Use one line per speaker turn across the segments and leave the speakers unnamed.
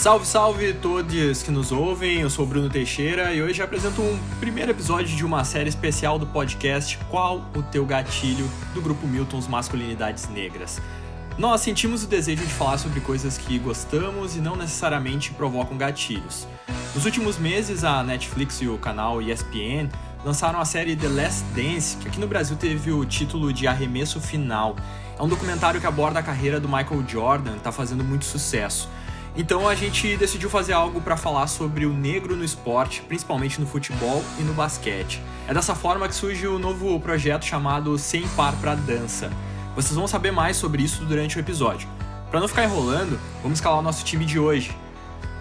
Salve, salve todos que nos ouvem, eu sou Bruno Teixeira e hoje apresento um primeiro episódio de uma série especial do podcast Qual o Teu Gatilho, do grupo Miltons Masculinidades Negras. Nós sentimos o desejo de falar sobre coisas que gostamos e não necessariamente provocam gatilhos. Nos últimos meses, a Netflix e o canal ESPN lançaram a série The Last Dance, que aqui no Brasil teve o título de Arremesso Final. É um documentário que aborda a carreira do Michael Jordan, está fazendo muito sucesso. Então a gente decidiu fazer algo para falar sobre o negro no esporte, principalmente no futebol e no basquete. É dessa forma que surge o novo projeto chamado Sem Par para Dança. Vocês vão saber mais sobre isso durante o episódio. Para não ficar enrolando, vamos escalar o nosso time de hoje.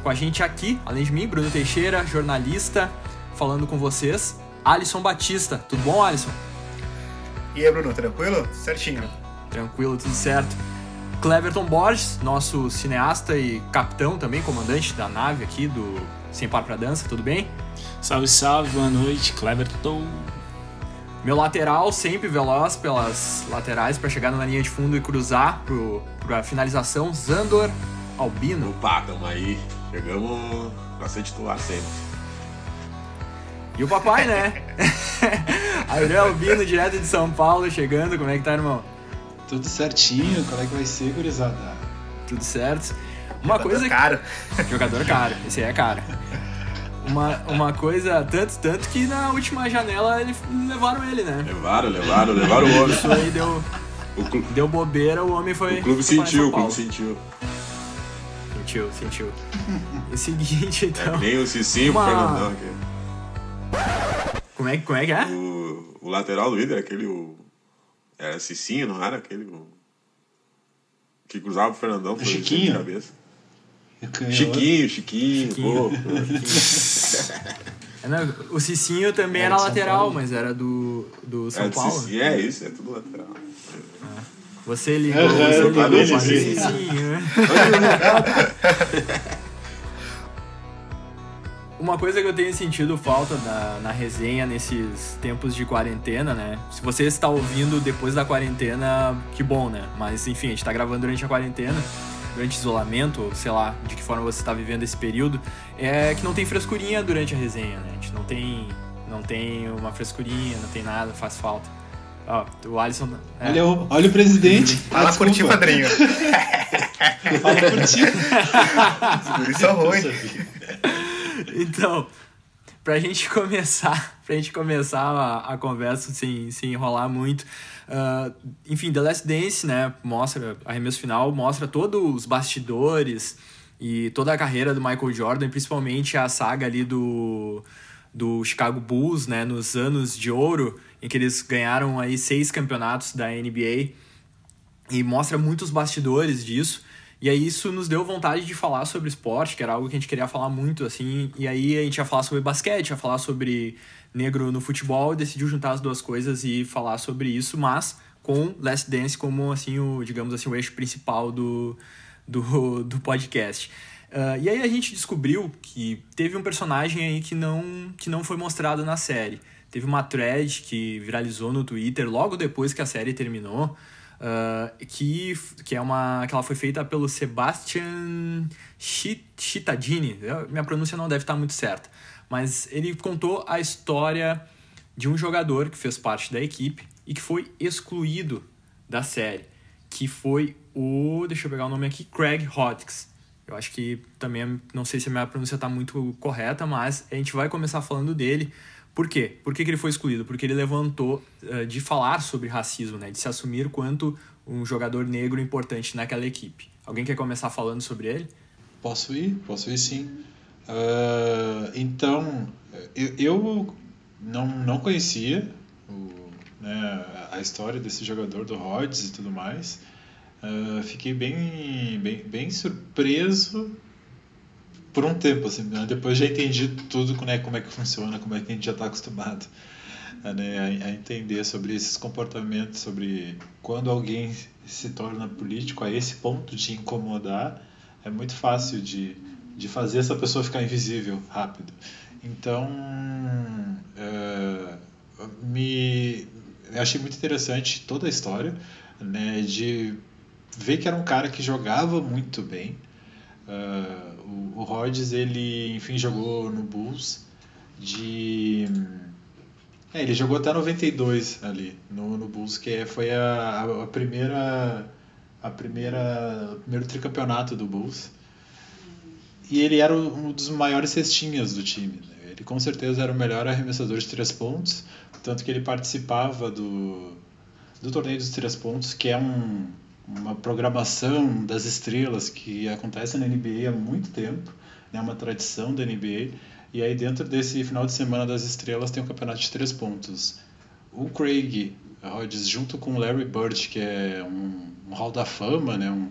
Com a gente aqui, além de mim, Bruno Teixeira, jornalista, falando com vocês, Alisson Batista. Tudo bom, Alisson?
E aí, Bruno, tranquilo? Certinho.
Tranquilo, tudo certo. Cleverton Borges, nosso cineasta e capitão também, comandante da nave aqui do Sem Par pra Dança, tudo bem?
Salve, salve, boa noite, Cleverton.
Meu lateral sempre veloz pelas laterais para chegar na linha de fundo e cruzar pro, pra finalização, Zandor Albino.
Opa, tamo aí. Chegamos pra ser titular sempre.
E o papai, né? Aurélio Albino, direto de São Paulo, chegando. Como é que tá, irmão?
Tudo certinho, qual é que vai ser, gurizada?
Tudo certo. Uma
Jogador
coisa.
caro.
Jogador caro, esse aí é caro. Uma, uma coisa, tanto, tanto que na última janela ele, levaram ele, né?
Levaram, levaram, levaram o homem.
Isso aí deu, deu bobeira, o homem foi.
o clube
foi
sentiu, o clube sentiu.
Sentiu, sentiu. E o seguinte,
É
então.
que nem o Cicinho
Uma-
Fernandão aqui.
Como é, que- como é que é?
O, o lateral do Inter, aquele. O, era Cicinho, não era aquele. Que cruzava o Fernandão. foi
Chiquinho?
De cabeça.
Canhoto.
Chiquinho, Chiquinho.
Chiquinho.
pô,
É, não, o Cicinho também
É,
era
São
lateral,
Paulo.
mas era do, do São
é,
Paulo.
Cicinho, é isso, é tudo lateral.
Você ligou,
Aham,
você
eu
ligou
disso.
Cicinho, né? Uma coisa que eu tenho sentido falta na, na resenha nesses tempos de quarentena, né? Se você está ouvindo depois da quarentena, que bom, né? Mas enfim, a gente tá gravando durante a quarentena, durante isolamento, sei lá, de que forma você está vivendo esse período, é que não tem frescurinha durante a resenha, né? A gente não tem, não tem uma frescurinha, não tem nada, faz falta. Ó, o Alisson. é.
Olha, o- olha o presidente.
Fala
Ah,
por ti, padrinho.
Fala por ti.
Isso é ruim.
Então, pra gente começar, pra gente começar a, a conversa sem, sem enrolar muito, ah, enfim, The Last Dance, né, mostra, arremesso final, mostra todos os bastidores e toda a carreira do Michael Jordan, principalmente a saga ali do, do Chicago Bulls, né, nos anos de ouro, em que eles ganharam aí seis campeonatos da NBA e mostra muitos bastidores disso. E aí isso nos deu vontade de falar sobre esporte, que era algo que a gente queria falar muito, assim. E aí a gente ia falar sobre basquete, ia falar sobre negro no futebol, e decidiu juntar as duas coisas e falar sobre isso, mas com Last Dance como, assim, o, digamos assim, o eixo principal do, do, do podcast. Ah, e aí a gente descobriu que teve um personagem aí que não, que não foi mostrado na série. Teve uma thread que viralizou no Twitter logo depois que a série terminou, ah, que, que é uma que ela foi feita pelo Sebastian Cittadini. Minha pronúncia não deve estar muito certa, mas ele contou a história de um jogador que fez parte da equipe e que foi excluído da série, que foi o, deixa eu pegar o nome aqui, Craig Hodges. Eu acho que também, não sei se a minha pronúncia está muito correta, mas a gente vai começar falando dele. Por quê? Por que, que ele foi excluído? Porque ele levantou eh, de falar sobre racismo, né? de se assumir quanto um jogador negro importante naquela equipe. Alguém quer começar falando sobre ele?
Posso ir? Posso ir sim. Ah, então, eu, eu não, não conhecia o, né, a história desse jogador do Rhodes e tudo mais. Ah, fiquei bem, bem, bem surpreso por um tempo, assim, né? depois já entendi tudo né, como é que funciona, como é que a gente já está acostumado a, né, a, entender sobre esses comportamentos, sobre quando alguém se torna político a esse ponto de incomodar, é muito fácil de, de fazer essa pessoa ficar invisível rápido. Então, eh, me achei muito interessante toda a história, né, de ver que era um cara que jogava muito bem, Uh, o, o Rodgers, ele, enfim, jogou no Bulls de... É, ele jogou até 92 ali, no, no Bulls, que é, foi a, a, primeira... A primeira, o primeiro tricampeonato do Bulls. E ele era um dos maiores cestinhas do time. Né? Ele com certeza era o melhor arremessador de três pontos, tanto que ele participava do, do torneio dos três pontos, que é um, uma programação das estrelas que acontece na NBA há muito tempo, é né, uma tradição da NBA. E aí dentro desse final de semana das estrelas tem um campeonato de três pontos. O Craig Hodges junto com o Larry Bird, que é um, um hall da fama, né, um,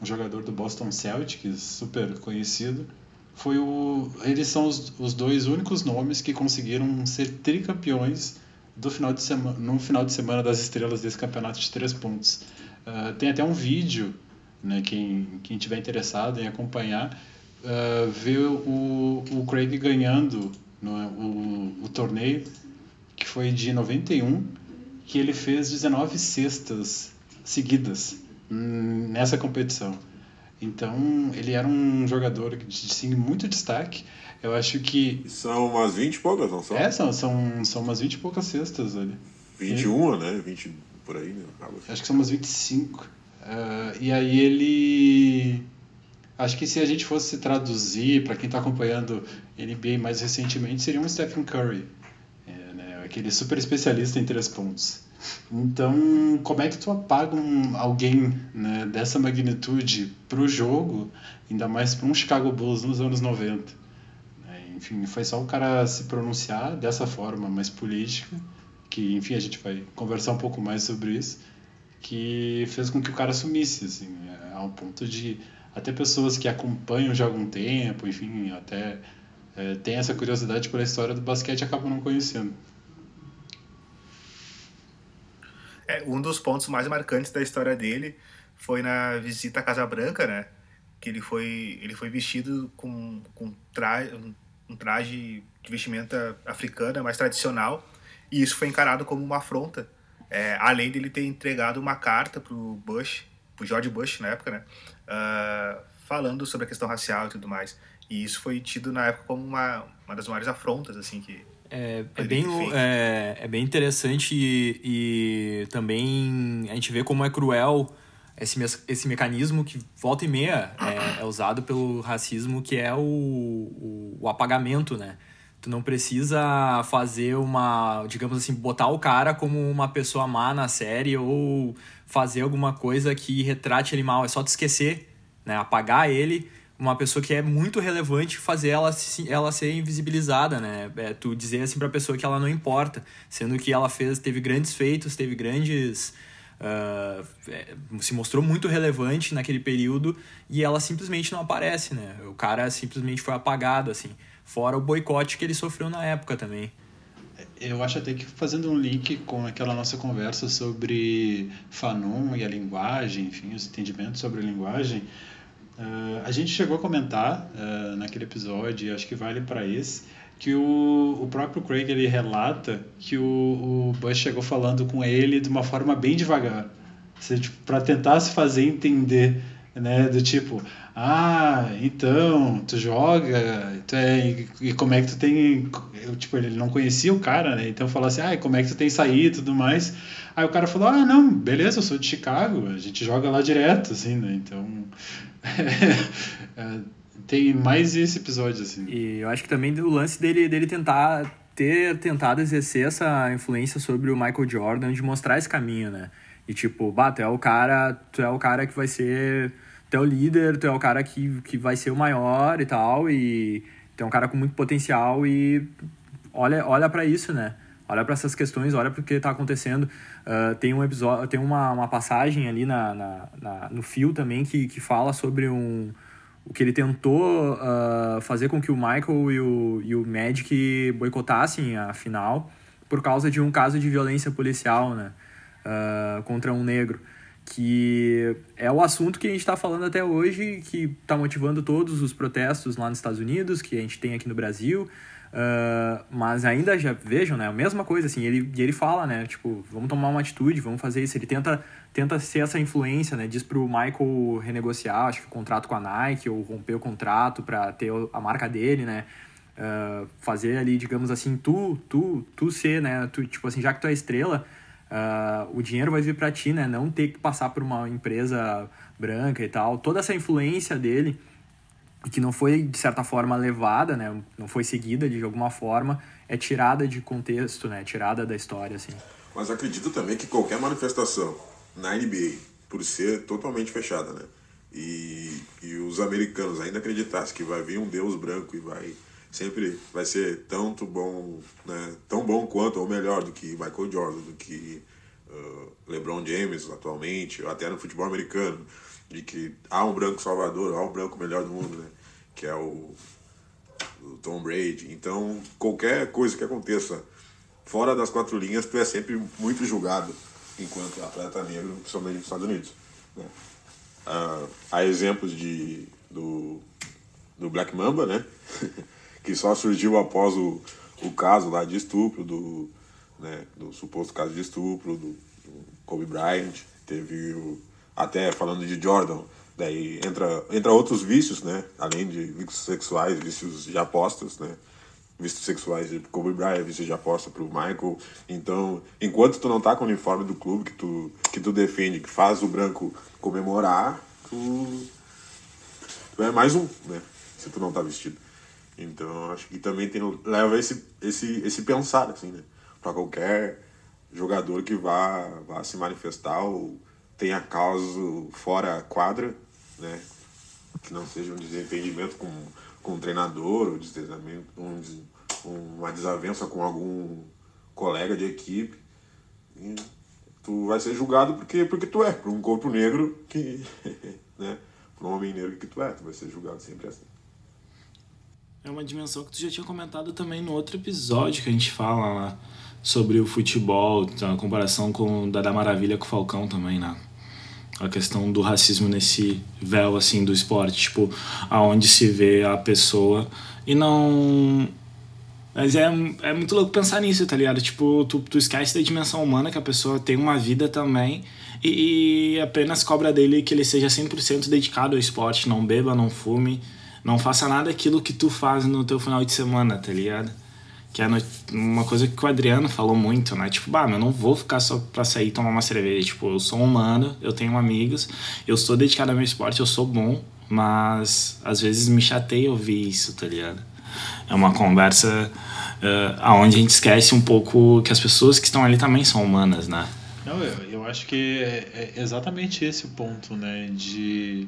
um jogador do Boston Celtics, super conhecido, foi o eles são os, os dois únicos nomes que conseguiram ser tricampeões do final de semana no final de semana das estrelas desse campeonato de três pontos. Uh, tem até um vídeo, né, quem, quem tiver interessado em acompanhar, uh, ver o, o Craig ganhando no, o, o torneio, que foi de 91, que ele fez 19 cestas seguidas nessa competição. Então, ele era um jogador de muito destaque. Eu acho que.
São umas 20 e poucas, não são?
É, são, são, são umas 20 e poucas cestas ali.
21, e... né? 20 por aí, né?
Assim. Acho que são umas 25. Uh, e aí ele. Acho que se a gente fosse traduzir para quem está acompanhando NBA mais recentemente, seria um Stephen Curry, é, né? aquele super especialista em três pontos. Então, como é que tu apaga um, alguém né, dessa magnitude para o jogo, ainda mais para um Chicago Bulls nos anos 90? Enfim, foi só o cara se pronunciar dessa forma mais política que enfim a gente vai conversar um pouco mais sobre isso, que fez com que o cara sumisse, assim, é, ao ponto de até pessoas que acompanham já há algum tempo, enfim, até é, tem essa curiosidade pela história do basquete acabam não conhecendo.
É, um dos pontos mais marcantes da história dele foi na visita à Casa Branca, né? Que ele foi, ele foi vestido com, com tra um traje de vestimenta africana mais tradicional e isso foi encarado como uma afronta, é, além dele ter entregado uma carta para o Bush, para George Bush na época, né, uh, falando sobre a questão racial e tudo mais. E isso foi tido na época como uma, uma das maiores afrontas assim que
é, é, bem, é, é, bem interessante e, e, também a gente vê como é cruel esse, esse mecanismo que volta e meia é, é usado pelo racismo, que é o, o, o apagamento, né? Tu não precisa fazer uma, digamos assim, botar o cara como uma pessoa má na série ou fazer alguma coisa que retrate ele mal. É só te esquecer, né? Apagar ele, uma pessoa que é muito relevante, fazer ela, ela ser invisibilizada, né? É, tu dizer assim pra pessoa que ela não importa, sendo que ela fez, teve grandes feitos, teve grandes. Uh, se mostrou muito relevante naquele período e ela simplesmente não aparece, né? O cara simplesmente foi apagado, assim. Fora o boicote que ele sofreu na época também.
Eu acho até que fazendo um link com aquela nossa conversa sobre Fanon e a linguagem, enfim, os entendimentos sobre a linguagem, uh, a gente chegou a comentar uh, naquele episódio, acho que vale para esse, que o, o próprio Craig ele relata que o, o Bush chegou falando com ele de uma forma bem devagar, tipo, para tentar se fazer entender né? Do tipo, ah, então, tu joga, tu é, e como é que tu tem. Eu, tipo, ele não conhecia o cara, né? Então falou assim, ah, e como é que tu tem saído e tudo mais. Aí o cara falou, ah, não, beleza, eu sou de Chicago, a gente joga lá direto, assim, né? Então. É, tem mais esse episódio, assim.
E eu acho que também o lance dele, dele tentar ter tentado exercer essa influência sobre o Michael Jordan de mostrar esse caminho, né? E tipo, bah, tu é o cara, tu é o cara que vai ser. Tu é o líder, tu é o cara que, que vai ser o maior e tal. E tu é um cara com muito potencial e olha, olha para isso, né? Olha para essas questões, olha para o que está acontecendo. Uh, tem um episódio, tem uma, uma passagem ali na, na, na, no fio também que, que fala sobre um, o que ele tentou uh, fazer com que o Michael e o, e o Magic boicotassem a final por causa de um caso de violência policial, né? uh, contra um negro, que é o assunto que a gente está falando até hoje, que está motivando todos os protestos lá nos Estados Unidos, que a gente tem aqui no Brasil. Uh, mas ainda já vejam, né? A mesma coisa, assim, ele, ele fala, né? Tipo, vamos tomar uma atitude, vamos fazer isso. Ele tenta, tenta ser essa influência, né? Diz pro Michael renegociar, acho que o contrato com a Nike, ou romper o contrato para ter a marca dele, né? Uh, fazer ali, digamos assim, tu, tu, tu ser, né? Tu, tipo assim, já que tu é estrela, uh, o dinheiro vai vir para ti, né? Não ter que passar por uma empresa branca e tal. Toda essa influência dele que não foi de certa forma levada, né, não foi seguida de alguma forma, é tirada de contexto, né, tirada da história assim.
Mas acredito também que qualquer manifestação na NBA, por ser totalmente fechada, né, e, e os americanos ainda acreditassem que vai vir um deus branco e vai sempre vai ser tanto bom, né, tão bom quanto ou melhor do que Michael Jordan, do que uh, LeBron James atualmente, até no futebol americano, de que há um branco salvador, há um branco melhor do mundo, né? que é o, o Tom Brady. Então, qualquer coisa que aconteça fora das quatro linhas, tu é sempre muito julgado enquanto atleta negro, principalmente nos Estados Unidos. Né? Ah, há exemplos de, do, do Black Mamba, né? que só surgiu após o, o caso lá de estupro, do, né, do suposto caso de estupro do, do Kobe Bryant. Teve o, até falando de Jordan, Daí entra, entra outros vícios, né? Além de vícios sexuais, vícios de apostas, né? Vícios sexuais de Kobe Bryant, vícios de aposta pro Michael. Então, enquanto tu não tá com o uniforme do clube que tu, que tu defende, que faz o branco comemorar, tu, tu é mais um, né? Se tu não tá vestido. Então, acho que também tem, leva esse, esse, esse pensar, assim, né? Pra qualquer jogador que vá, vá se manifestar ou tenha causa fora quadra, né? Que não seja um desentendimento com, com o treinador, ou desentendimento, um, uma desavença com algum colega de equipe. E tu vai ser julgado porque, porque tu é, por um corpo negro que. né? Por um homem negro que tu é, tu vai ser julgado sempre assim.
É uma dimensão que tu já tinha comentado também no outro episódio que a gente fala lá sobre o futebol, a comparação com da, da Maravilha com o Falcão também, né? A questão do racismo nesse véu, assim, do esporte, tipo, aonde se vê a pessoa e não... Mas é, é muito louco pensar nisso, tá ligado? Tipo, tu, tu esquece da dimensão humana, que a pessoa tem uma vida também e, e apenas cobra dele que ele seja 100% dedicado ao esporte, não beba, não fume, não faça nada aquilo que tu faz no teu final de semana, tá ligado? Que é uma coisa que o Adriano falou muito, né? Tipo, bah, eu não vou ficar só pra sair e tomar uma cerveja. Tipo, eu sou humano, eu tenho amigos, eu sou dedicado ao meu esporte, eu sou bom, mas às vezes me chateia ouvir isso, tá ligado? É uma conversa uh, aonde a gente esquece um pouco que as pessoas que estão ali também são humanas, né?
Não, eu, eu acho que é, é exatamente esse o ponto, né? De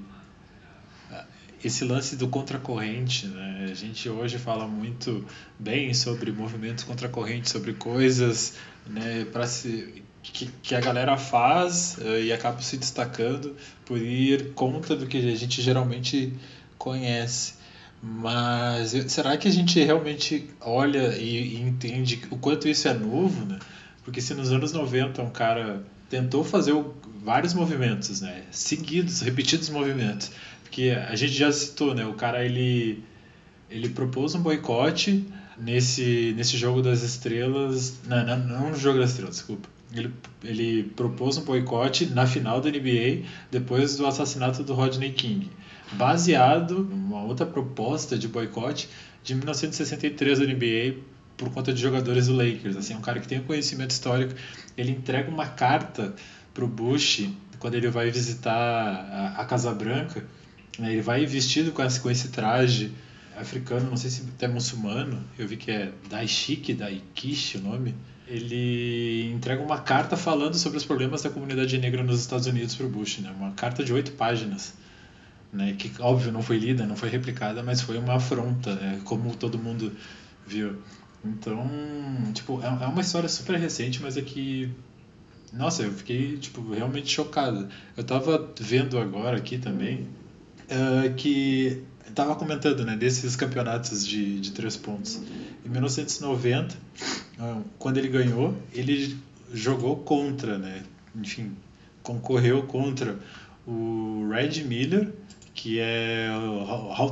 esse lance do contracorrente, né? A gente hoje fala muito bem sobre movimentos contracorrente, sobre coisas, né, para se que, que a galera faz uh, e acaba se destacando por ir contra do que a gente geralmente conhece. Mas será que a gente realmente olha e, e entende o quanto isso é novo, né? Porque se nos anos 90 um cara tentou fazer o, vários movimentos, né? Seguidos, repetidos movimentos que a gente já citou, né? O cara ele ele propôs um boicote nesse nesse jogo das estrelas, não, não, não no jogo das estrelas, desculpa. Ele, ele propôs um boicote na final da NBA depois do assassinato do Rodney King, baseado numa outra proposta de boicote de 1963 da NBA por conta de jogadores do Lakers. Assim, um cara que tem conhecimento histórico, ele entrega uma carta pro Bush quando ele vai visitar a, a Casa Branca? Ele vai vestido com esse, com esse traje africano, não sei se é muçulmano, eu vi que é Daishik, Daikish o nome. Ele entrega uma carta falando sobre os problemas da comunidade negra nos Estados Unidos para o Bush, né? uma carta de oito páginas. Né, que óbvio não foi lida, não foi replicada, mas foi uma afronta, né, como todo mundo viu. Então, tipo, é, é uma história super recente, mas é que nossa, eu fiquei tipo realmente chocado. Eu tava vendo agora aqui também uh, que estava comentando, né, desses campeonatos de, de três pontos. Em 1990, uh, ah, quando ele ganhou, ele jogou contra, né, enfim, concorreu contra o Red Miller, que é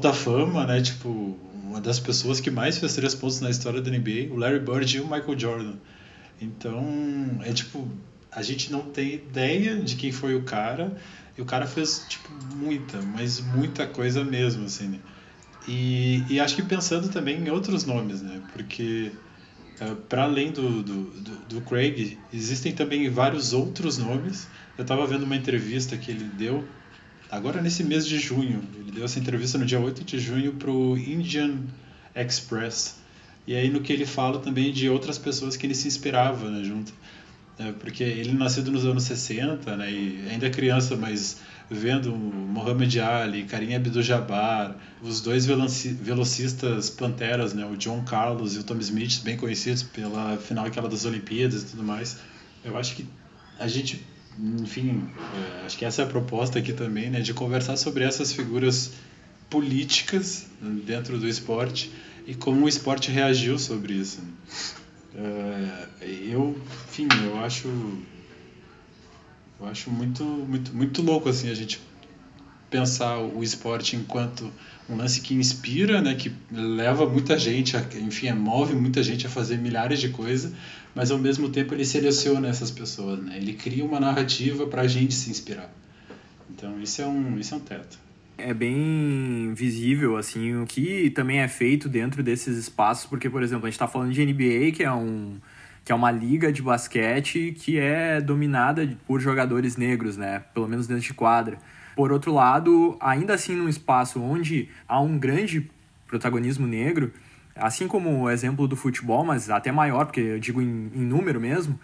da Fama, né, tipo, uma das pessoas que mais fez três pontos na história da NBA, o Larry Bird e o Michael Jordan. Então, é tipo, a gente não tem ideia de quem foi o cara, e o cara fez, tipo, muita, mas muita coisa mesmo, assim, né? E, e acho que pensando também em outros nomes, né? Porque uh, para além do, do, do, do, Craig, existem também vários outros nomes. Eu estava vendo uma entrevista que ele deu agora nesse mês de junho. Ele deu essa entrevista no dia 8 de junho para o Indian Express. E aí no que ele fala também de outras pessoas que ele se inspirava né, junto. É, porque ele nascido nos anos 60, né, e ainda é criança, mas vendo Muhammad Ali, Karim Abdul-Jabbar, os dois velocistas panteras, né, o John Carlos e o Tom Smith, bem conhecidos pela final aquela das Olimpíadas e tudo mais. Eu acho que a gente, enfim, é, acho que essa é a proposta aqui também, né, de conversar sobre essas figuras políticas dentro do esporte e como o esporte reagiu sobre isso. É, eu, enfim, eu acho eu acho muito muito muito louco assim a gente pensar o esporte enquanto um lance que inspira, né, que leva muita gente, a, enfim, move muita gente a fazer milhares de coisas, mas ao mesmo tempo ele seleciona essas pessoas, né? Ele cria uma narrativa para a gente se inspirar. Então isso é um isso é um teto
é bem visível assim o que também é feito dentro desses espaços, porque por exemplo, a gente está falando de NBA, que é um que é uma liga de basquete que é dominada por jogadores negros, né? Pelo menos dentro de quadra. Por outro lado, ainda assim num espaço onde há um grande protagonismo negro, assim como o exemplo do futebol, mas até maior, porque eu digo em, em número mesmo,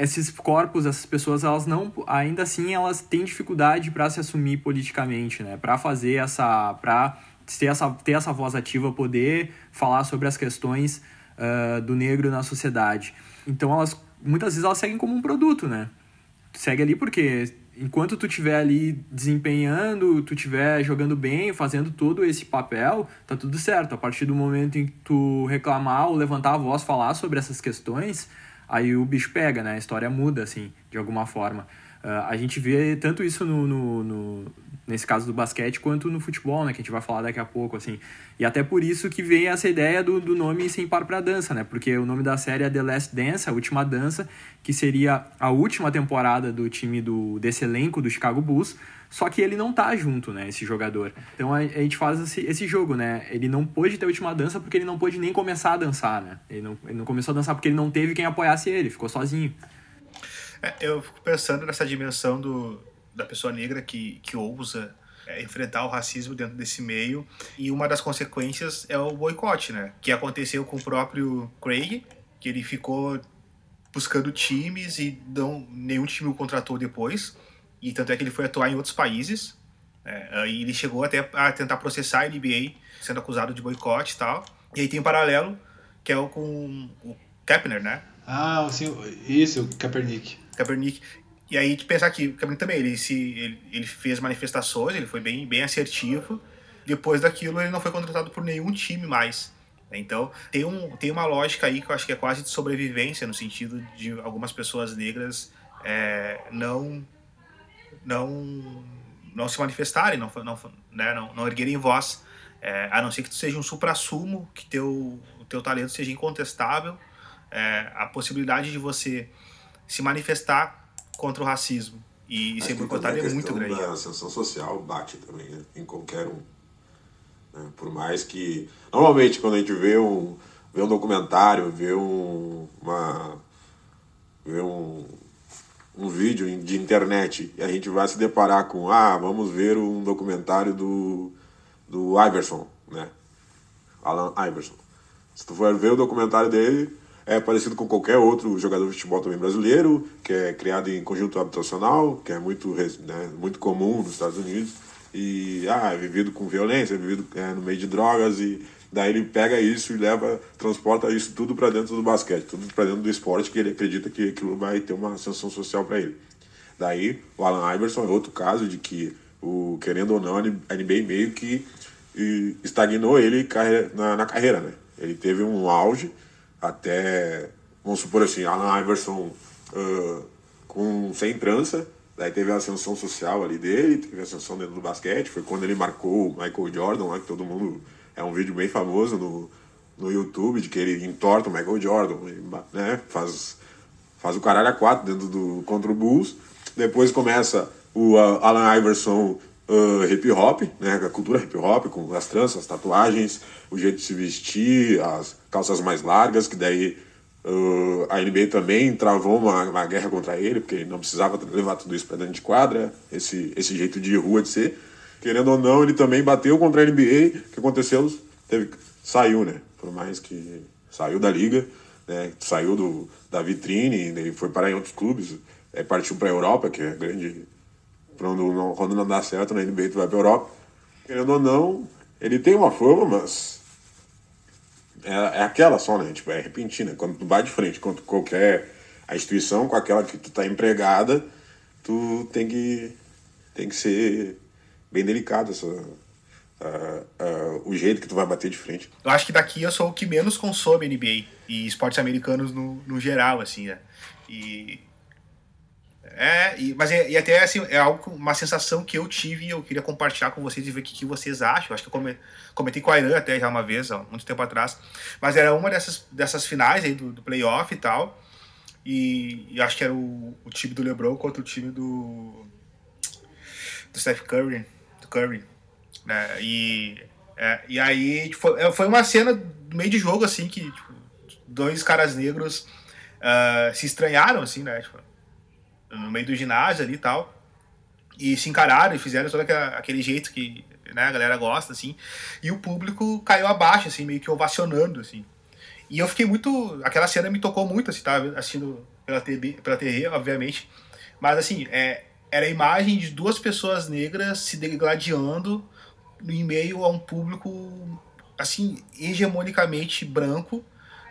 esses corpos, essas pessoas, elas não, ainda assim, elas têm dificuldade para se assumir politicamente, né? Para fazer essa, para ter essa, ter essa voz ativa, poder falar sobre as questões uh, do negro na sociedade. Então, elas, muitas vezes, elas seguem como um produto, né? Segue ali porque enquanto tu estiver ali desempenhando, tu estiver jogando bem, fazendo todo esse papel, tá tudo certo. A partir do momento em que tu reclamar ou levantar a voz, falar sobre essas questões, aí o bicho pega, né? A história muda, assim, de alguma forma. Uh, a gente vê tanto isso no, no, no, nesse caso do basquete quanto no futebol, né? Que a gente vai falar daqui a pouco, assim. E até por isso que vem essa ideia do, do nome sem par para dança, né? Porque o nome da série é The Last Dance, a última dança, que seria a última temporada do time do, desse elenco do Chicago Bulls, só que ele não tá junto, né, esse jogador. Então a, a gente faz esse, esse, jogo, né? Ele não pôde ter a última dança porque ele não pôde nem começar a dançar, né? Ele não, ele não começou a dançar porque ele não teve quem apoiasse ele, ficou sozinho.
É, eu fico pensando nessa dimensão do, da pessoa negra que, que ousa é, enfrentar o racismo dentro desse meio. E uma das consequências é o boicote, né? Que aconteceu com o próprio Craig, que ele ficou buscando times e não, nenhum time o contratou depois. E tanto é que ele foi atuar em outros países. É, e ele chegou até a tentar processar a NBA, sendo acusado de boicote e tal. E aí tem um paralelo, que é o com o Kepner, né?
Ah, sim, isso, o Kaepernick.
Kaepernick. E aí de pensar que o Kaepernick também, ele, se, ele, ele fez manifestações, ele foi bem, bem assertivo. Depois daquilo, ele não foi contratado por nenhum time mais. Então, tem, um, tem uma lógica aí que eu acho que é quase de sobrevivência, no sentido de algumas pessoas negras é, não não não se manifestarem, não, não, né, não, não erguerem voz, é, a não ser que tu seja um supra-sumo, que teu, o teu talento seja incontestável, é, a possibilidade de você se manifestar contra o racismo e, e ser boicotado é muito grande.
A ascensão social bate também né, em qualquer um. Né? Por mais que. Normalmente, quando a gente vê um, vê um documentário, vê um, uma. vê um um vídeo de internet e a gente vai se deparar com, ah, vamos ver um documentário do, do Iverson, né? Alan Iverson. Se tu for ver o documentário dele, é parecido com qualquer outro jogador de futebol também brasileiro, que é criado em conjunto habitacional, que é muito, né, muito comum nos Estados Unidos, e ah, é vivido com violência, é vivido é, no meio de drogas e Daí ele pega isso e leva, transporta isso tudo para dentro do basquete, tudo para dentro do esporte, que ele acredita que aquilo vai ter uma ascensão social para ele. Daí o Alan Iverson é outro caso de que, o, querendo ou não, a NBA meio que estagnou ele na, na carreira, né? Ele teve um auge até, vamos supor assim, Alan Iverson uh, com, sem trança, daí teve a ascensão social ali dele, teve a ascensão dentro do basquete, foi quando ele marcou o Michael Jordan, lá que todo mundo é um vídeo bem famoso no, no YouTube de que ele entorta o Michael Jordan, né? Faz, faz o caralho a quatro dentro do contra o Bulls. Depois começa o uh, Alan Iverson uh, hip hop, né? A cultura hip hop, com as tranças, as tatuagens, o jeito de se vestir, as calças mais largas, que daí uh, a NBA também travou uma, uma guerra contra ele, porque não precisava levar tudo isso para dentro de quadra, esse, esse jeito de rua de ser. Querendo ou não, ele também bateu contra a NBA. O que aconteceu? Teve, saiu, né? Por mais que saiu da liga, né? Saiu do, da vitrine, ele foi parar em outros clubes, é, partiu para a Europa, que é grande. Quando não, quando não dá certo na NBA, tu vai para a Europa. Querendo ou não, ele tem uma fama, mas é, é aquela só, né? Tipo, é repentina. Quando tu vai de frente contra qualquer a instituição com aquela que tu tá empregada, tu tem que tem que ser bem delicado essa o jeito que tu vai bater de frente.
Eu acho que daqui eu sou o que menos consome NBA e esportes americanos no, no geral, assim, né? E é, e, mas é, e até assim, é algo, uma sensação que eu tive e eu queria compartilhar com vocês e ver o que, que vocês acham. Acho que eu comentei com a Irã até já uma vez, há muito tempo atrás. Mas era uma dessas, dessas finais aí do, do playoff e tal. E, e, acho que era o, o time do LeBron contra o time do, do Steph Curry. Do Curry. Né? E, é, e aí tipo, é, foi uma cena no meio de jogo, assim, que tipo, dois caras negros uh, se estranharam, assim, né? Tipo, no meio do ginásio ali e tal. E se encararam e fizeram todo aquele jeito que né, a galera gosta, assim. E o público caiu abaixo, assim, meio que ovacionando, assim. E eu fiquei muito. Aquela cena me tocou muito, assim, tava assistindo pela TV, pela TV obviamente. Mas, assim, é, era a imagem de duas pessoas negras se degladiando em meio a um público, assim, hegemonicamente branco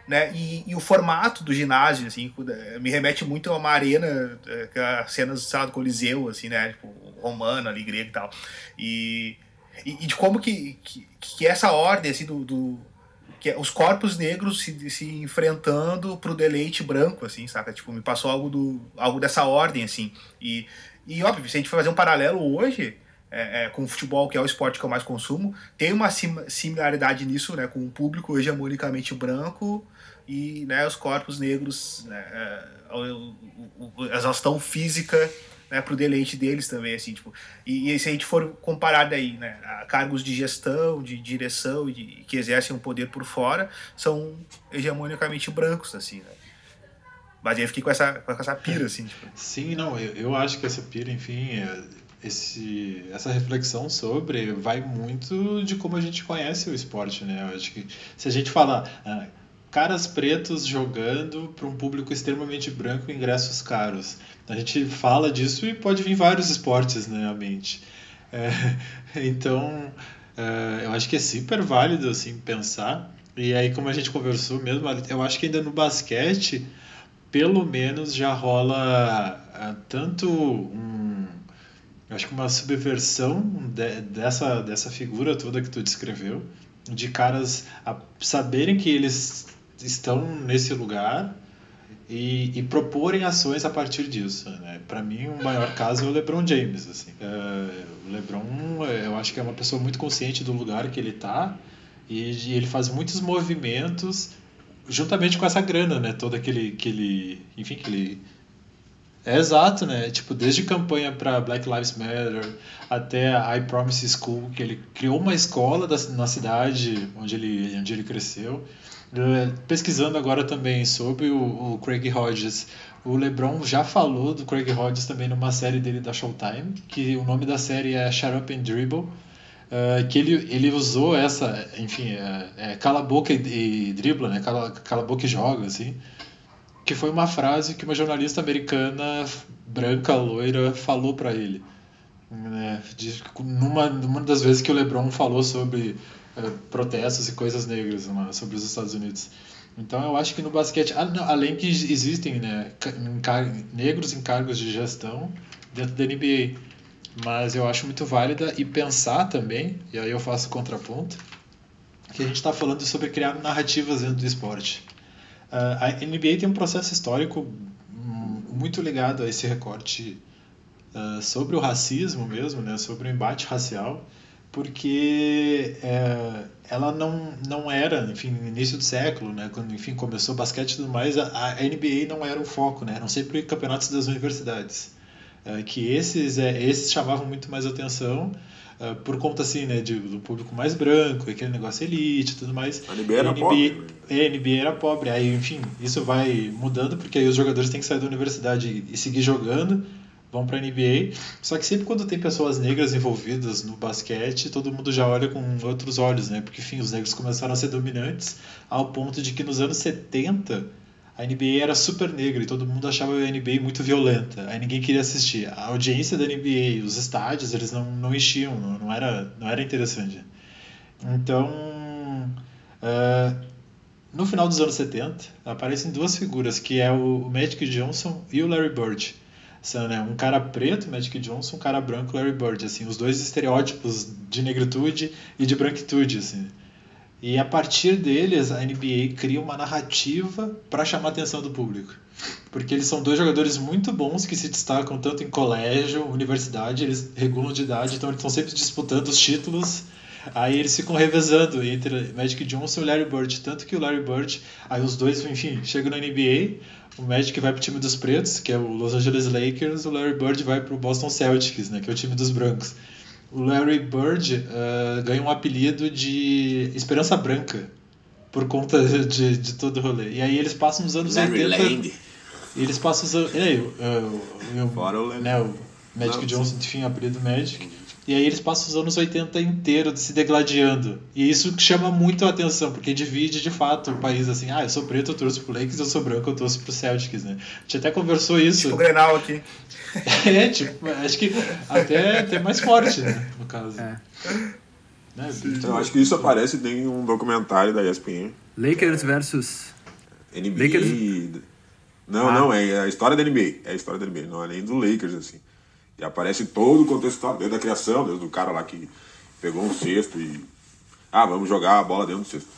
né? E, e, o formato do ginásio, assim, me remete muito a uma arena, é, cenas sei lá, do Coliseu, assim, né? Tipo, romano ali, grego e tal. E, e, e de como que, que, que, essa ordem, assim, do, do que é os corpos negros se, se enfrentando pro deleite branco, assim, saca? Tipo, me passou algo, do, algo dessa ordem, assim. E, e óbvio, se a gente for fazer um paralelo hoje, é, é, com o futebol, que é o esporte que eu mais consumo, tem uma sim, similaridade nisso, né? Com o público hegemonicamente branco e né, os corpos negros, né, é, a exaustão física né, para o deleite deles também, assim, tipo, e, e, se a gente for comparar daí, né, a cargos de gestão, de direção, de, que exercem um poder por fora, são hegemonicamente brancos, assim, né. Mas eu fiquei com essa, com essa pira, assim, tipo.
Sim, não, eu, eu acho que essa pira, enfim, é, esse, essa reflexão sobre vai muito de como a gente conhece o esporte, né? Eu acho que se a gente falar ah, caras pretos jogando para um público extremamente branco ingressos caros. A gente fala disso e pode vir vários esportes né, à mente. É, então, é, eu acho que é super válido assim, pensar. E aí, como a gente conversou mesmo, eu acho que ainda no basquete, pelo menos já rola é, tanto um, acho que uma subversão de, dessa, dessa figura toda que tu descreveu, de caras saberem que eles estão nesse lugar e, e proporem ações a partir disso. Né? Para mim, o maior caso é o LeBron James. Assim. Uh, o LeBron, eu acho que é uma pessoa muito consciente do lugar que ele está e, e ele faz muitos movimentos juntamente com essa grana, né? Toda aquele, aquele, enfim, que ele é exato, né? Tipo, desde campanha para Black Lives Matter até a I Promise School, que ele criou uma escola da, na cidade onde ele, onde ele cresceu. É, pesquisando agora também sobre o, o, Craig Hodges, o LeBron já falou do Craig Hodges também numa série dele da Showtime, que o nome da série é Shut Up and Dribble, uh, que ele, ele usou essa, enfim, é, é cala a boca e, e dribla, né? Cala, cala a boca e joga, assim, que foi uma frase que uma jornalista americana branca, loira, falou para ele. Né? De, numa, numa das vezes que o LeBron falou sobre eh, protestos e coisas negras sobre os Estados Unidos. Então eu acho que no basquete, além que existem né, negros em cargos de gestão dentro da NBA, mas eu acho muito válida e pensar também, e aí eu faço contraponto, que a gente está falando sobre criar narrativas dentro do esporte. Uh, a NBA tem um processo histórico muito ligado a esse recorte uh, sobre o racismo mesmo, né, sobre o embate racial, porque é, ela não, não era, enfim, no início do século, né, quando enfim começou o basquete e tudo mais, a, a NBA não era o foco, né, eram sempre campeonatos das universidades, é, que esses, é, esses chamavam muito mais atenção uh, por conta assim, né, de, do público mais branco, aquele negócio elite, e tudo mais.
A NBA era NBA, pobre.
É, a NBA era pobre, aí enfim isso vai mudando porque aí os jogadores têm que sair da universidade e seguir jogando vão para a NBA. Só que sempre quando tem pessoas negras envolvidas no basquete, todo mundo já olha com outros olhos, né? Porque, enfim, os negros começaram a ser dominantes ao ponto de que nos anos 70 a NBA era super negra e todo mundo achava a NBA muito violenta. Aí ninguém queria assistir. A audiência da NBA, os estádios, eles não, não enchiam, não, não, era, não era interessante. Então, uh, no final dos anos 70, aparecem duas figuras, que é o Magic Johnson e o Larry Bird são né, um cara preto, Magic Johnson, um cara branco, Larry Bird, assim, os dois estereótipos de negritude e de branquitude, assim. E a partir deles, a NBA cria uma narrativa para chamar a atenção do público. Porque eles são dois jogadores muito bons que se destacam tanto em colégio, universidade, eles regulam de idade, então eles estão sempre disputando os títulos. Aí eles ficam revezando entre Magic Johnson e Larry Bird. Tanto que o Larry Bird, aí os dois, enfim, chegam na NBA, o Magic vai pro time dos pretos, que é o Los Angeles Lakers, o Larry Bird vai pro Boston Celtics, né, que é o time dos brancos. O Larry Bird uh, ganha um apelido de Esperança Branca por conta de, de todo o rolê. E aí eles passam os anos Larry 80. Land. E eles passam os anos. Fora o, né, o Magic Não, Johnson, enfim, apelido Magic. E aí eles passam os anos 80 inteiro se degladiando. E isso chama muito a atenção, porque divide de fato o país assim, ah, eu sou preto, eu torço pro Lakers, eu sou branco, eu torço pro Celtics, né? A gente até conversou isso.
Tipo o Grenal aqui.
é, tipo, acho que até, até mais forte, né, no caso. É.
Né? Eu acho que isso aparece em um documentário da ESPN.
Lakers versus
NBA. Lakers... Não, ah. não, é a história da NBA. É a história da NBA, não é nem do Lakers, assim. E aparece todo o contexto desde a criação, desde o cara lá que pegou um cesto e. Ah, vamos jogar a bola dentro do cesto.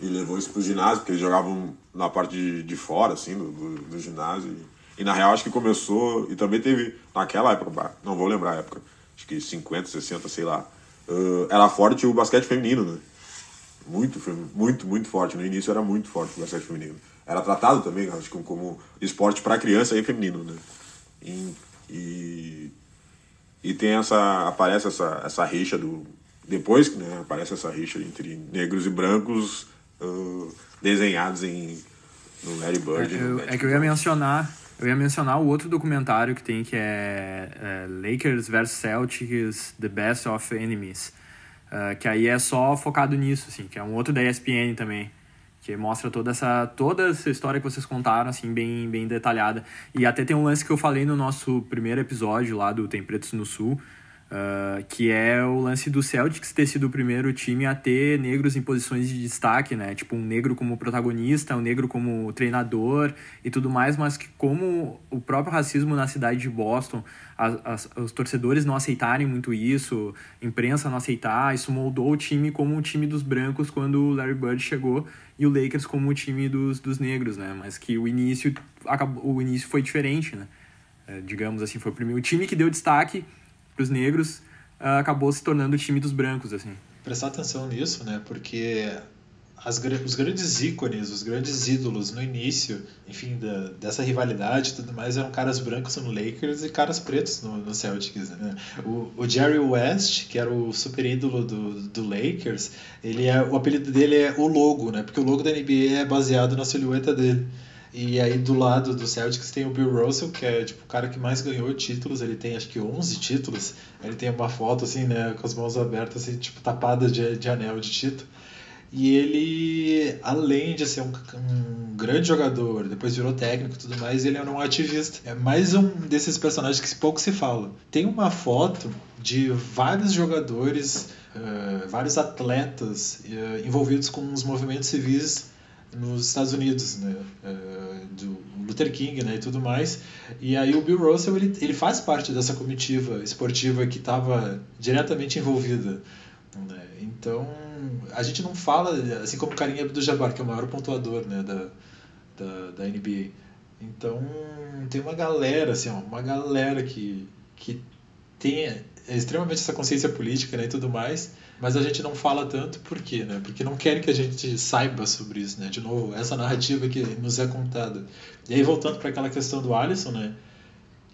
E levou isso pro ginásio, porque eles jogavam na parte de, de fora, assim, do, do, do ginásio. E, e, na real acho que começou. E também teve, naquela época, não vou lembrar a época, acho que 50, 60, sei lá. Uh, era forte o basquete feminino, né? Muito, muito, muito forte. No início era muito forte o basquete feminino. Era tratado também, acho que como esporte para criança e feminino, né? E, e e tem essa. aparece essa, essa rixa do. Depois né, aparece essa rixa entre negros e brancos uh, desenhados em, no Larry Bird.
É, eu, é que eu ia mencionar. Eu ia mencionar o outro documentário que tem que é, é Lakers vs Celtics The Best of Enemies. Uh, que aí é só focado nisso, assim, que é um outro da ESPN também que mostra toda essa toda essa história que vocês contaram assim bem bem detalhada. E até tem um lance que eu falei no nosso primeiro episódio lá do Tem Pretos no Sul Uh, que é o lance do Celtics ter sido o primeiro time a ter negros em posições de destaque, né? Tipo, um negro como protagonista, um negro como treinador e tudo mais, mas que como o próprio racismo na cidade de Boston, as, as, os torcedores não aceitarem muito isso, imprensa não aceitar, isso moldou o time como o time dos brancos quando o Larry Bird chegou e o Lakers como o time dos, dos negros, né? Mas que o início, acabou, o início foi diferente, né? É, digamos assim, foi o primeiro o time que deu destaque para os negros, uh, acabou se tornando o time dos brancos, assim.
Prestar atenção nisso, né? Porque as, os grandes ícones, os grandes ídolos no início, enfim, da, dessa rivalidade e tudo mais, eram caras brancos no Lakers e caras pretos no, no Celtics, né? O, o, Jerry West, que era o super ídolo do, do Lakers, ele é, o apelido dele é o logo, né? Porque o logo da NBA é baseado na silhueta dele. E aí do lado do Celtics tem o Bill Russell, que é tipo o cara que mais ganhou títulos, ele tem acho que 11 títulos. Ele tem uma foto assim, né, com as mãos abertas assim, tipo tapada de, de anel de título. E ele, além de ser um, um, grande jogador, depois virou técnico e tudo mais, ele era um ativista. É mais um desses personagens que pouco se fala. Tem uma foto de vários jogadores, uh, vários atletas uh, envolvidos com os movimentos civis nos Estados Unidos, né? Uh, do Luther King, né? E tudo mais. E aí o Bill Russell ele, ele faz parte dessa comitiva esportiva que estava diretamente envolvida. Né? Então a gente não fala assim como Karim Abdul-Jabbar que é o maior pontuador, né? Da, da, da NBA. Então tem uma galera assim, ó, uma galera que que tem é extremamente essa consciência política né, e tudo mais, mas a gente não fala tanto por quê? Né? Porque não querem que a gente saiba sobre isso, né? De novo, essa narrativa que nos é contada. E aí, voltando para aquela questão do Alisson, né?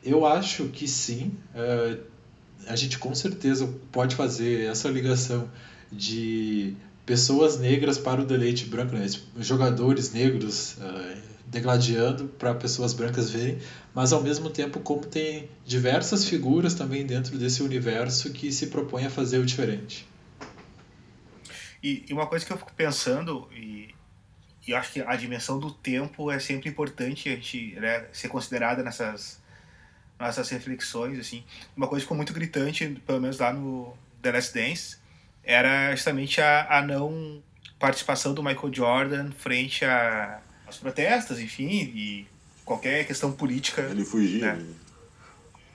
Eu acho que sim, uh, a gente com certeza pode fazer essa ligação de pessoas negras para o deleite branco, né? jogadores negros uh, degladiando para pessoas brancas verem, mas ao mesmo tempo como tem diversas figuras também dentro desse universo que se propõem a fazer o diferente.
E, e uma coisa que eu fico pensando, e, e eu acho que a dimensão do tempo é sempre importante a gente né, ser considerada nessas, nessas reflexões. assim Uma coisa que ficou muito gritante, pelo menos lá no The Last Dance, era justamente a, a não participação do Michael Jordan frente a aos protestos, enfim, e qualquer questão política.
Ele fugia. Né?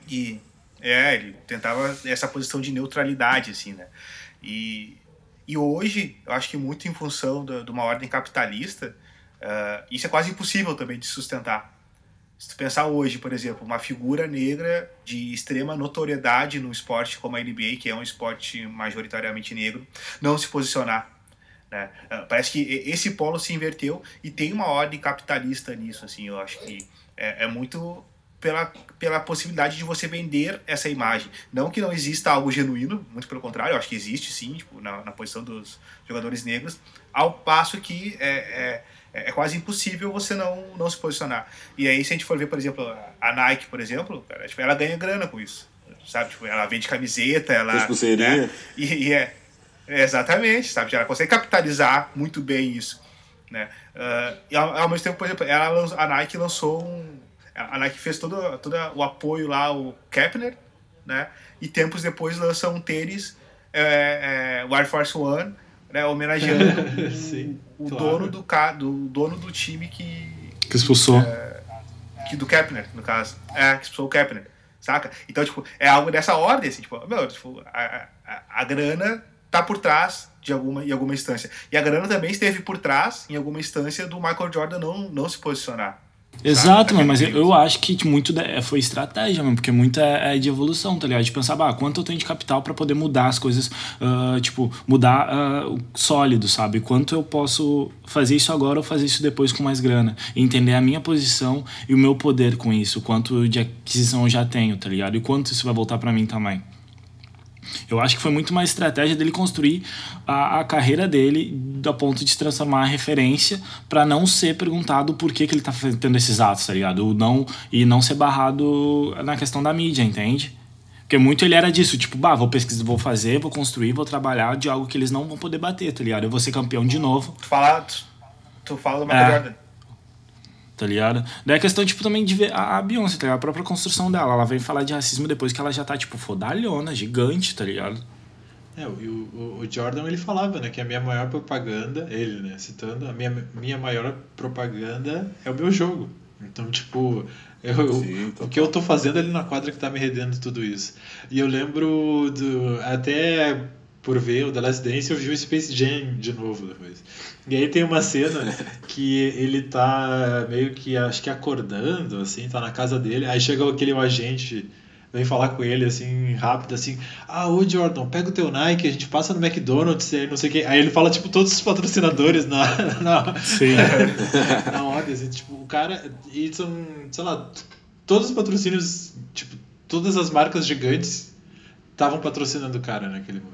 E é, ele tentava essa posição de neutralidade, assim, né? E, e hoje, eu acho que muito em função de uma ordem capitalista, uh, isso é quase impossível também de sustentar. Se tu pensar hoje, por exemplo, uma figura negra de extrema notoriedade no esporte como a NBA, que é um esporte majoritariamente negro, não se posicionar né? Ah, parece que esse polo se inverteu e tem uma ordem capitalista nisso. Assim, eu acho que é, é muito pela, pela possibilidade de você vender essa imagem. Não que não exista algo genuíno, muito pelo contrário, eu acho que existe sim, tipo, na, na posição dos jogadores negros, ao passo que é, é, é, quase impossível você não, não se posicionar. E aí, se a gente for ver, por exemplo, a Nike, por exemplo, cara, tipo, ela ganha grana com isso. Sabe? Tipo, ela vende camiseta, ela. Né? E, e é. Exatamente, sabe? Ela consegue capitalizar muito bem isso. Né? Uh, e ao, ao, mesmo tempo, por exemplo, ela, a Nike lançou um. A Nike fez todo, todo o apoio lá, o Kepner, né? E tempos depois lança um tênis, é, é, o Air Force One, né? homenageando Sim, o, o claro. dono, do, do, dono do time que.
Que expulsou.
É, que do Kepner, no caso. É, que expulsou o Kepner, saca? Então, tipo, é algo dessa ordem, assim, tipo, meu, tipo, a, a, a grana tá por trás de alguma, em alguma instância. E a grana também esteve por trás, em alguma instância, do Michael Jordan não, não se posicionar.
Exato, mas eu, eu acho que muito foi estratégia mesmo, porque muito é, é, de evolução, tá ligado? De pensar, ah, quanto eu tenho de capital para poder mudar as coisas, uh, tipo, mudar uh, sólido, sabe? Quanto eu posso fazer isso agora ou fazer isso depois com mais grana? E entender a minha posição e o meu poder com isso, quanto de aquisição eu já tenho, tá ligado? E quanto isso vai voltar para mim também. Eu acho que foi muito mais estratégia dele construir a, a carreira dele a ponto de se transformar a referência para não ser perguntado por que, que ele tá tendo esses atos, tá ligado? Não, e não ser barrado na questão da mídia, entende? Porque muito ele era disso, tipo, bah, vou pesquisar, vou fazer, vou construir, vou trabalhar de algo que eles não vão poder bater, tá ligado? Eu vou ser campeão de novo.
Tu fala, tu, tu fala do Michael é. Jordan
tá ligado? Daí a questão, tipo, também de ver a, a Beyoncé, tá ligado? A própria construção dela. Ela vem falar de racismo depois que ela já tá, tipo, fodalhona, gigante, tá ligado?
É, o, o, o, Jordan ele falava, né, que a minha maior propaganda, ele, né, citando, a minha, minha maior propaganda é o meu jogo. Então, tipo, eu, Sim, o que eu tô fazendo ali na quadra que tá me rendendo tudo isso. E eu lembro do. Até por ver o The Last Dance, eu vi o Space Jam de novo depois. E aí tem uma cena que ele tá meio que, acho que acordando, assim, tá na casa dele, aí chega aquele agente, vem falar com ele, assim, rápido, assim, ah, ô Jordan, pega o teu Nike, a gente passa no McDonald's, aí não sei o que. Aí ele fala, tipo, todos os patrocinadores na, na, Sim. na ordem, assim, tipo, o cara, e são, sei lá, todos os patrocínios, tipo, todas as marcas gigantes estavam patrocinando o cara naquele momento.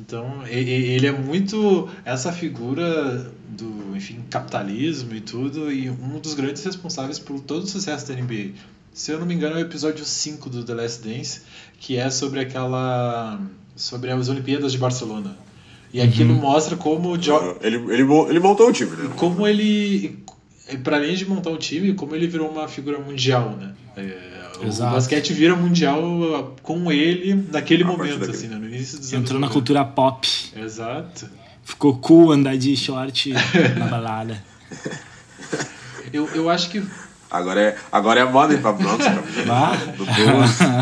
Então, ele é muito essa figura do, enfim, capitalismo e tudo, e um dos grandes responsáveis por todo o sucesso da NBA. Se eu não me engano, é o episódio 5 do The Last Dance, que é sobre aquela. sobre as Olimpíadas de Barcelona. E aquilo uhum. mostra como o
jo... ele, ele, ele montou o time, né?
Como ele. Para além de montar o time, como ele virou uma figura mundial, né? É, Exato. O basquete vira mundial com ele naquele a momento, assim, né? no início dos
Entrou na cultura pop.
Exato.
Ficou cool andar de short na balada.
Eu, eu acho que.
Agora é, agora é moda ir pra Broncos. Ah.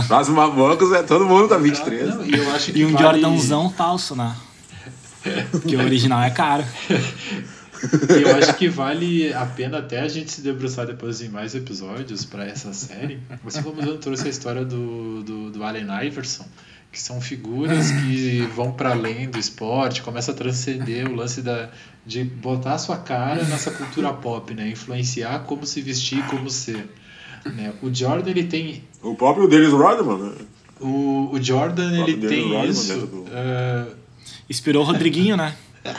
Próximo Broncos é todo mundo tá 23. Não,
e, eu acho que e um vale... Jordanzão falso, né? Porque o original é caro.
eu acho que vale a pena até a gente se debruçar depois em mais episódios para essa série. Assim como eu trouxe a história do, do, do Allen Iverson, que são figuras que vão para além do esporte, começa a transcender o lance da, de botar a sua cara nessa cultura pop, né? Influenciar como se vestir, como ser. Né? O Jordan ele tem.
O próprio Dennis Rodman, né?
O, o Jordan
O
ele tem
Dennis
isso.
Rodman dentro do-
ah,
Inspirou o Rodriguinho, né?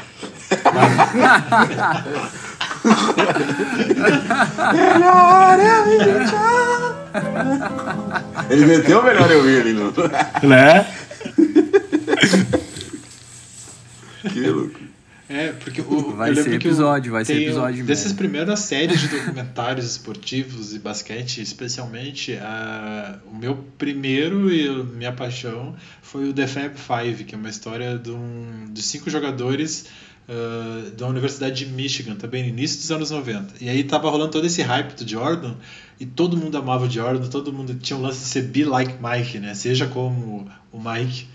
Ele meteu o melhor eu vi ali no.
Né?
que louco.
É, porque o,
Vai ser episódio, vai ser episódio
Dessas
mesmo.
primeiras séries de documentários esportivos e basquete, especialmente, a, o meu primeiro e minha paixão foi o The Fab Five, que é uma história de, um, de cinco jogadores ah, da Universidade de Michigan, também no início dos anos 90. E aí tava rolando todo esse hype do Jordan, e todo mundo amava o Jordan, todo mundo tinha o lance de ser be like Mike, né? Seja como o Mike.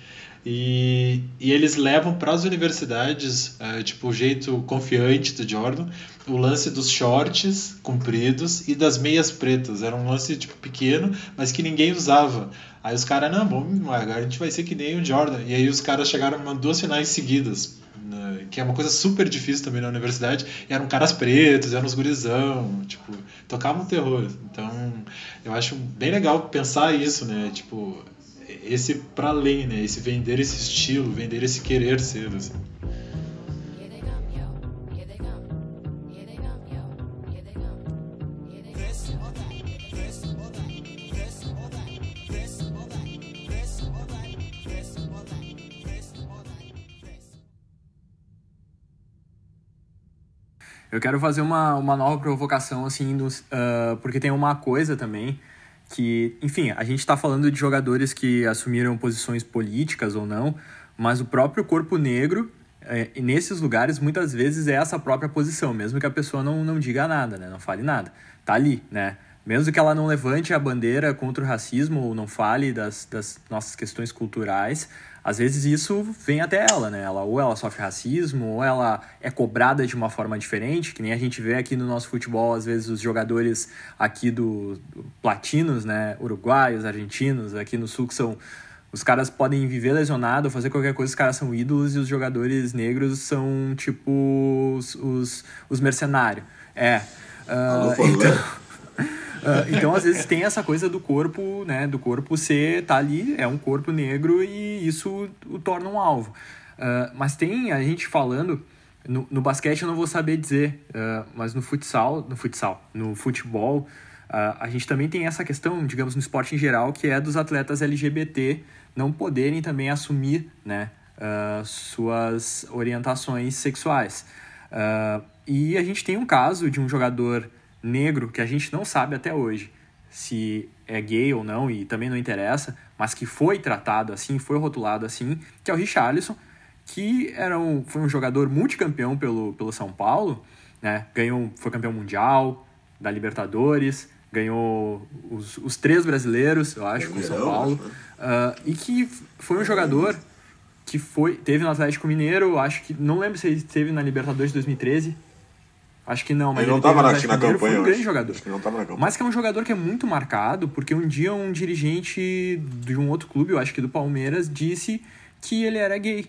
E, e eles levam para as universidades, eh, tipo, o jeito confiante do Jordan, o lance dos shorts compridos e das meias pretas. Era um lance, tipo, pequeno, mas que ninguém usava. Aí os caras, não, vamos, agora a gente vai ser que nem o Jordan. E aí os caras chegaram a duas finais seguidas, né, que é uma coisa super difícil também na universidade. Eram caras pretos, eram os gurizão, tipo, tocavam terror. Então, eu acho bem legal pensar isso, né? Tipo, esse pra além, né? Esse vender esse estilo, vender esse querer ser, assim.
Eu quero fazer uma, uma nova provocação, assim, ah, porque tem uma coisa também que, enfim, a gente está falando de jogadores que assumiram posições políticas ou não, mas o próprio corpo negro, é, nesses lugares, muitas vezes é essa própria posição, mesmo que a pessoa não, não diga nada, né? Não fale nada. Tá ali, né? Mesmo que ela não levante a bandeira contra o racismo ou não fale das, das nossas questões culturais, às vezes isso vem até ela, né? Ela, ou ela sofre racismo, ou ela é cobrada de uma forma diferente, que nem a gente vê aqui no nosso futebol, às vezes os jogadores aqui do, do platinos, né? Uruguaios, argentinos, aqui no sul que são os caras podem viver lesionado, fazer qualquer coisa, os caras são ídolos e os jogadores negros são tipo os, os, os mercenários. É. ah,
Alô,
então, ah, então, às vezes, tem essa coisa do corpo, né? Do corpo ser, tá ali, é um corpo negro e isso o torna um alvo. Ah, mas tem a gente falando. No, no basquete eu não vou saber dizer, ah, mas no futsal, no futsal, no futebol, a gente também tem essa questão, digamos, no esporte em geral, que é dos atletas LGBT não poderem também assumir, né? suas orientações sexuais. E a gente tem um caso de um jogador negro que a gente não sabe até hoje se é gay ou não, e também não interessa, mas que foi tratado assim, foi rotulado assim, que é o Richarlison, que era um, foi um jogador multicampeão pelo, pelo São Paulo, né? ganhou, foi campeão mundial, da Libertadores, ganhou os, os três brasileiros, eu acho, com o São Paulo? Ah, e que foi um jogador que foi teve no Atlético Mineiro, acho que não lembro se ele esteve na Libertadores de 2013. Acho que não, mas
Ele não na, na campanha,
foi um grande jogador.
Acho que não tava na campanha.
Mas que é um jogador que é muito marcado, porque um dia um dirigente de um outro clube, eu acho que do Palmeiras, disse que ele era gay.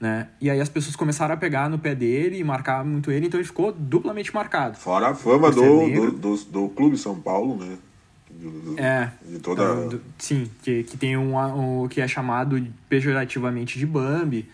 Né? E aí as pessoas começaram a pegar no pé dele e marcar muito ele, então ele ficou duplamente marcado.
Fora a fama do, do, do, do Clube São Paulo, né? Do-
É.
De toda.
Então, do- sim, que, que tem um, um que é chamado pejorativamente de Bambi.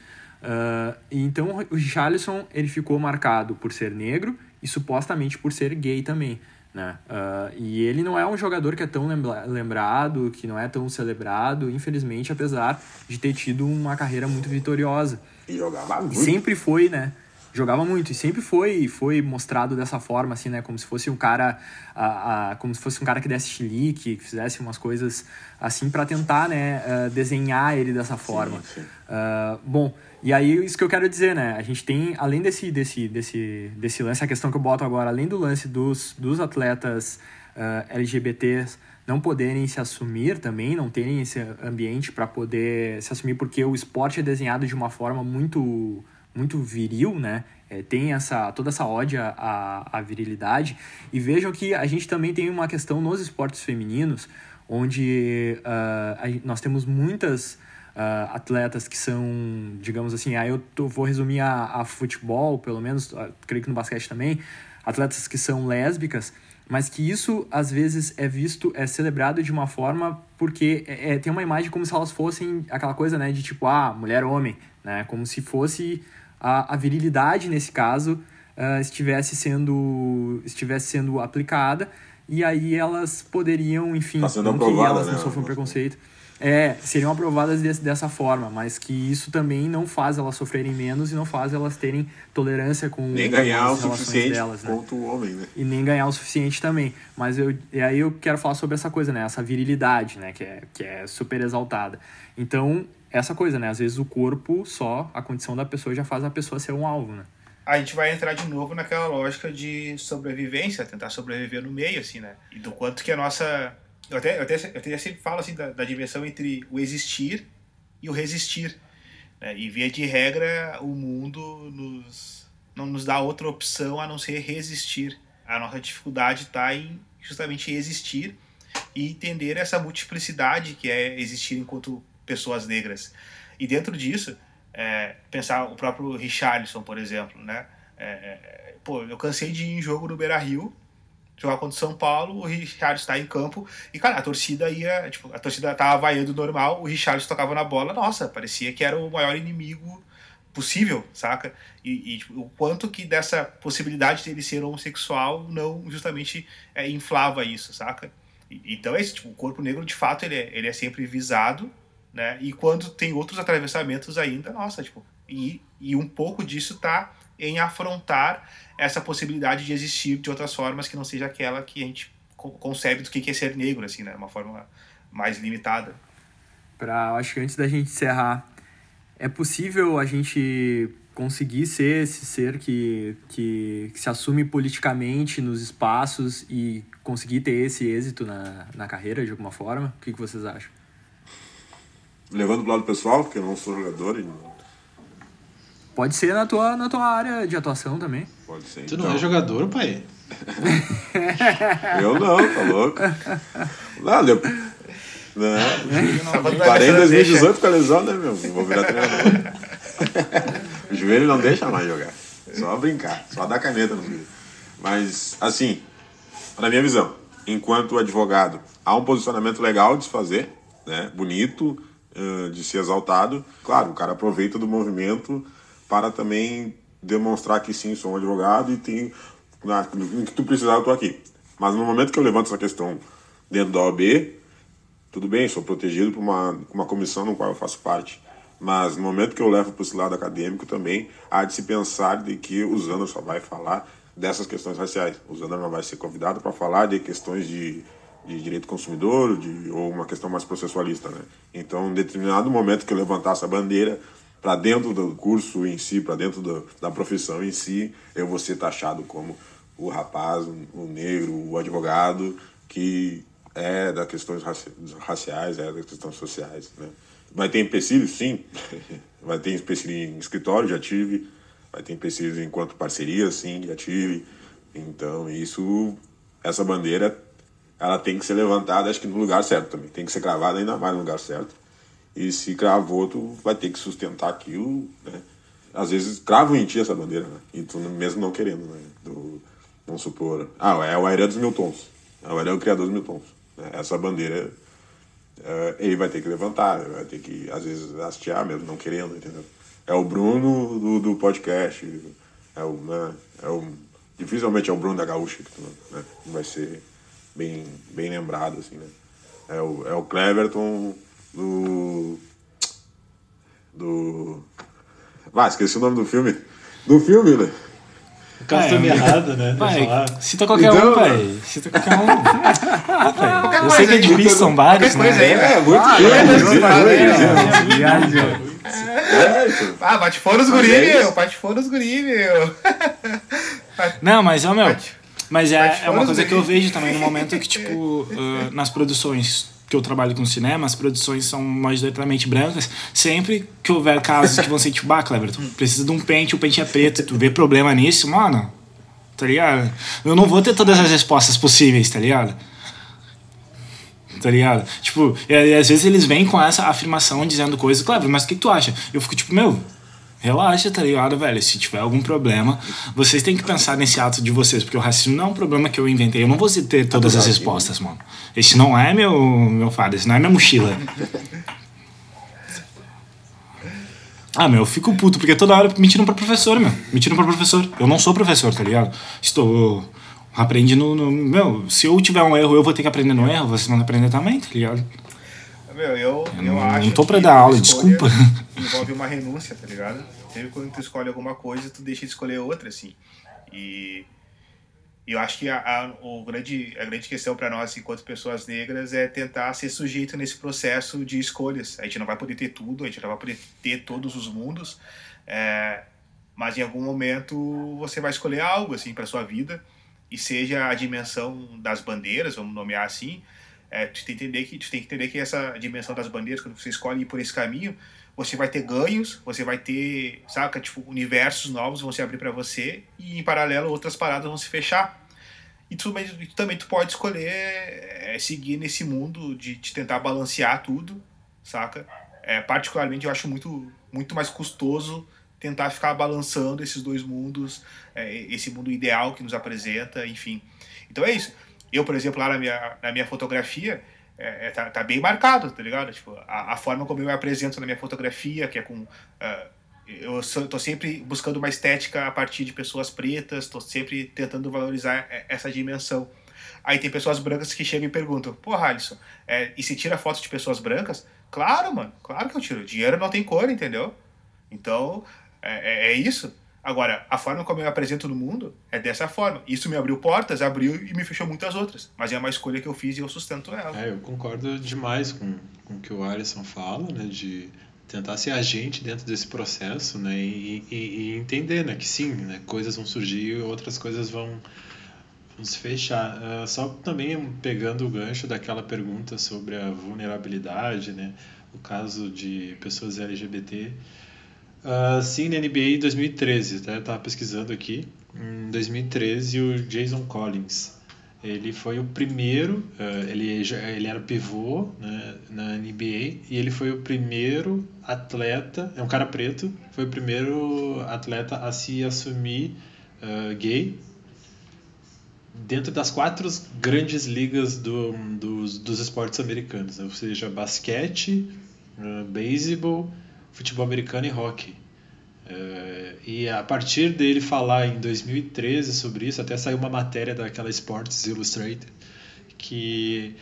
E então o Richarlison ele ficou marcado por ser negro e supostamente por ser gay também. Né? Ah, e ele não é um jogador que é tão lembra- lembrado, que não é tão celebrado, infelizmente, apesar de ter tido uma carreira muito vitoriosa.
E jogava
E
muito.
sempre foi, né? Jogava muito e sempre foi foi mostrado dessa forma, assim, né? Como se fosse um cara, ah, ah, como se fosse um cara que desse chilique, que fizesse umas coisas assim para tentar, né? ah, desenhar ele dessa forma.
sim.
Ah, bom, e aí isso que eu quero dizer, né? A gente tem, além desse, desse, desse, desse lance, a questão que eu boto agora, além do lance dos, dos atletas ah, LGBTs não poderem se assumir também, não terem esse ambiente para poder se assumir, porque o esporte é desenhado de uma forma muito muito viril, né? É, tem essa toda essa ódia à, à virilidade. E vejam que a gente também tem uma questão nos esportes femininos, onde gen- nós temos muitas ah, atletas que são, digamos assim, aí eu tô- vou resumir a, a futebol, pelo menos, ah, creio que no basquete também, atletas que são lésbicas, mas que isso às vezes é visto, é celebrado de uma forma porque é, é- tem uma imagem como se elas fossem aquela coisa, né, de tipo, ah, mulher-homem, né, como se fosse a, a virilidade nesse caso ah, estivesse sendo estivesse sendo aplicada e aí elas poderiam, enfim,
Tá
não que elas
né,
não sofram preconceito, é, seriam aprovadas desse, dessa forma, mas que isso também não faz elas sofrerem menos e não faz elas terem tolerância com
Nem ganhar o suficiente
delas, né?
o homem, né?
e nem ganhar o suficiente também. Mas eu, e aí eu quero falar sobre essa coisa, né? Essa virilidade, né? Que é, que é super exaltada. Então, essa coisa, né? Às vezes o corpo só, a condição da pessoa já faz a pessoa ser um alvo, né?
a gente vai entrar de novo naquela lógica de sobrevivência, tentar sobreviver no meio, assim, né? E do quanto que a nossa. Eu até, eu até, eu até sempre falo assim da, da dimensão entre o existir e o resistir. Né? E via de regra, o mundo nos, não nos dá outra opção a não ser resistir. A nossa dificuldade está em justamente existir e entender essa multiplicidade que é existir enquanto pessoas negras. E dentro disso, é, pensar o próprio Richarlison, por exemplo, né? É, é, pô, eu cansei de ir em jogo no Beira-Rio, jogar contra o São Paulo, o Richarlison está em campo e, cara, a torcida ia, tipo, a torcida tava vaiando normal, o Richarlison tocava na bola, nossa, parecia que era o maior inimigo possível, saca? E, e, tipo, o quanto que dessa possibilidade dele ser homossexual não justamente é, inflava isso, saca? E- então é isso, tipo, o corpo negro de fato ele é, ele é sempre visado, né? E quando tem outros atravessamentos ainda, nossa, tipo, e, e um pouco disso tá em afrontar essa possibilidade de existir de outras formas que não seja aquela que a gente co- concebe do que que é ser negro, assim, né? Uma forma mais limitada.
Pra, acho que antes da gente encerrar, é possível a gente conseguir ser esse ser que, que, que se assume politicamente nos espaços e conseguir ter esse êxito na, na carreira de alguma forma? O que, que vocês acham?
Levando pro lado pessoal, porque eu não sou jogador e
Pode ser na tua, na tua área de atuação também.
pode ser.
Tu não
então.
é jogador, pai?
Eu não, tá louco? Não, eu... não. Parei em
ver, deixa.
2018 com a lesão, né, meu? Vou virar treinador. o joelho não deixa mais jogar. Só brincar, só dar caneta no joelho. Mas, assim, na minha visão, enquanto advogado, há um posicionamento legal de se fazer, né? Bonito, de ser exaltado. Claro, o cara aproveita do movimento para também demonstrar que sim, sou um advogado e tenho. Na, no que tu precisar, eu tô aqui. Mas no momento que eu levanto essa questão dentro da OAB, tudo bem, sou protegido por uma, uma comissão no qual eu faço parte. Mas no momento que eu levo para esse lado acadêmico também, há de se pensar de que o Zander só vai falar dessas questões raciais. O Zander não vai ser convidado para falar de questões de, de direito do consumidor de, ou uma questão mais processualista. Né? Então, em determinado momento que eu levantar essa bandeira, para dentro do curso em si, para dentro do, da profissão em si, eu vou ser taxado como o rapaz, o negro, o advogado que é das questões raci- raciais, é das questões sociais, né? Vai ter empecilhos, sim. Vai ter empecilho em escritório, já tive. Vai ter empecilhos enquanto parceria, sim, já tive. Então, isso, essa bandeira, ela tem que ser levantada, acho que no lugar certo também. Tem que ser cravada ainda mais no lugar certo. E se cravou, tu vai ter que sustentar aquilo, né? Às vezes cravam em ti essa bandeira, né? E tu mesmo não querendo, né? Do, vamos supor... Ah, é o Airé dos Mil Tons. É o Airé o criador dos Mil Tons. né? Essa bandeira, eh, ele vai ter que levantar, vai ter que, às vezes, hastear mesmo, não querendo, entendeu? É o Bruno do, do podcast, é o, né? É o... Dificilmente é o Bruno da Gaúcha, que tu, né? Vai ser bem, bem lembrado, assim, né? É o, é o Cleverton do. Do. Ah, esqueci o nome do filme. Do filme, né?
O cara
Ah,
tá
é,
errado, né?
Pai, cita qualquer
Então,
um, pai. Cita qualquer um. Ah, eu sei que é difícil, são vários, né?
aí,
É, muito
Ah, é,
muito
é, é.
É, isso.
Ah, bate fora os guri,
é
meu. Bate fora os guri, meu.
Não, mas, ó, meu. Mas é, é uma coisa que eu vejo também no momento que, tipo, ah, nas produções que eu trabalho com cinema, as produções são majoritariamente brancas. Sempre que houver casos que vão ser, tipo, ah, Cleber, tu precisa de um pente, o pente é preto, tu vê problema nisso, mano, tá ligado? Eu não vou ter todas as respostas possíveis, tá ligado? tá ligado? Tipo, e, e às vezes eles vêm com essa afirmação dizendo coisas, claro, mas o que, que tu acha? Eu fico tipo, meu, relaxa, tá ligado, velho? Se tiver algum problema, vocês têm que pensar nesse ato de vocês, porque o racismo não é um problema que eu inventei. Eu não vou ter todas as respostas, mano. Esse não é meu, meu fardo, esse não é minha mochila. Ah, meu, eu fico puto, porque toda hora me tiram pra professor, meu. Me tiram pra professor. Eu não sou professor, tá ligado? Estou. Aprendi no, no- Meu, se eu tiver um erro, eu vou ter que aprender no erro, vocês vão aprender também, tá ligado?
Meu, eu, eu,
não-
acho
não tô pra dar aula, desculpa.
Envolve uma renúncia, tá ligado? Sempre quando tu escolhe alguma coisa, tu deixa de escolher outra, assim. E e eu acho que a, a, o grande, a grande questão para nós, enquanto pessoas negras, é tentar ser sujeito nesse processo de escolhas. A gente não vai poder ter tudo, a gente não vai poder ter todos os mundos, é, mas em algum momento você vai escolher algo assim para sua vida e seja a dimensão das bandeiras, vamos nomear assim, é, tu tem que entender que tu tem que entender que essa dimensão das bandeiras, quando você escolhe ir por esse caminho, você vai ter ganhos, você vai ter, saca, tipo, universos novos vão se abrir para você e em paralelo outras paradas vão se fechar. E tu, mas também tu pode escolher é, seguir nesse mundo de, de tentar balancear tudo, saca? É, particularmente eu acho muito, muito mais custoso tentar ficar balançando esses dois mundos, é, esse mundo ideal que nos apresenta, enfim. Então é isso. Eu, por exemplo, lá na minha, na minha fotografia, é, é, tá, tá bem marcado, tá ligado? Tipo, a, a forma como eu me apresento na minha fotografia, que é com. ah, eu sou, tô sempre buscando uma estética a partir de pessoas pretas, tô sempre tentando valorizar é, essa dimensão. Aí tem pessoas brancas que chegam e perguntam: Porra, Alisson, é, e se tira foto de pessoas brancas? Claro, mano, claro que eu tiro. Dinheiro não tem cor, entendeu? Então, é, é isso. Agora, a forma como eu me apresento no mundo é dessa forma. Isso me abriu portas, abriu e me fechou muitas outras. Mas é uma escolha que eu fiz e eu sustento ela.
É, eu concordo demais com, com o que o Alisson fala, né? De tentar ser agente dentro desse processo, né? E, e, e entender, né? Que sim, né? Coisas vão surgir e outras coisas vão, vão se fechar. Ah, só também pegando o gancho daquela pergunta sobre a vulnerabilidade, né? O caso de pessoas LGBT. Ah, sim, na NBA em 2013, tá? Eu tava pesquisando aqui. Em 2013, o Jason Collins, ele foi o primeiro, eh, ele, ele era pivô né, na NBA e ele foi o primeiro atleta, é um cara preto, foi o primeiro atleta a se assumir eh, gay dentro das quatro grandes ligas do, dos, dos esportes americanos, né? ou seja, basquete, eh, beisebol, futebol americano e hockey. Eh, e a partir dele falar em 2013 sobre isso, até saiu uma matéria daquela Sports Illustrated que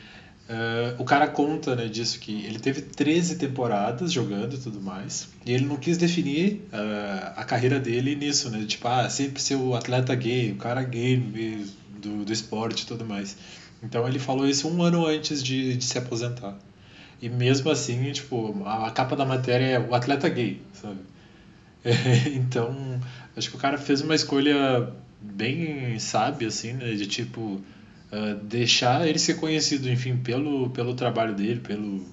eh, o cara conta né, disso que ele teve 13 temporadas jogando e tudo mais e ele não quis definir eh, a carreira dele nisso, né? Tipo, ah, sempre ser o atleta gay, o cara gay do, do esporte e tudo mais. Então ele falou isso um ano antes de, de se aposentar. E mesmo assim, tipo, a, capa da matéria é o atleta gay, sabe? É, então, acho que o cara fez uma escolha bem sábia, assim, né? De tipo, ah, deixar ele ser conhecido, enfim, pelo, pelo trabalho dele, pelo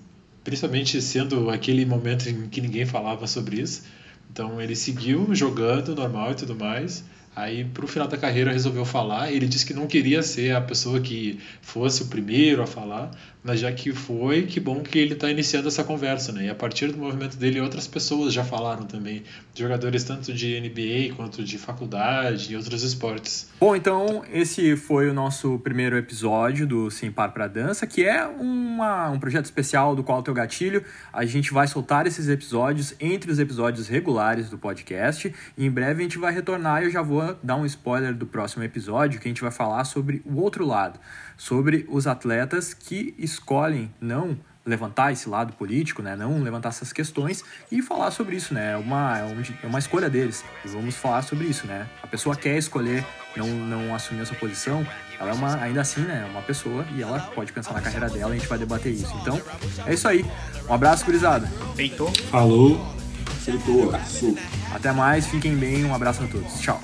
principalmente sendo aquele momento em que ninguém falava sobre isso. Então ele seguiu jogando normal e tudo mais. Aí pro final da carreira resolveu falar. Ele disse que não queria ser a pessoa que fosse o primeiro a falar, mas já que foi, que bom que ele está iniciando essa conversa, né? E a partir do movimento dele, outras pessoas já falaram também, jogadores tanto de NBA quanto de faculdade e outros esportes.
Bom, então esse foi o nosso primeiro episódio do Sem Par pra Dança, que é uma, um projeto especial do Qual Teu Gatilho. A gente vai soltar esses episódios entre os episódios regulares do podcast. E em breve a gente vai retornar e eu já vou dar um spoiler do próximo episódio, que a gente vai falar sobre o outro lado, sobre os atletas que escolhem não levantar esse lado político, né? Não levantar essas questões e falar sobre isso, né? É uma, é um- é uma escolha deles. E vamos falar sobre isso, né? A pessoa quer escolher não, não assumir essa posição, ela é uma, ainda assim, né? É uma pessoa e ela pode pensar na carreira dela e a gente vai debater isso. Então, é isso aí. Um abraço, gurizada.
Feitou?
Falou!
Feitoraço.
Até mais, fiquem bem, um abraço a todos. Tchau.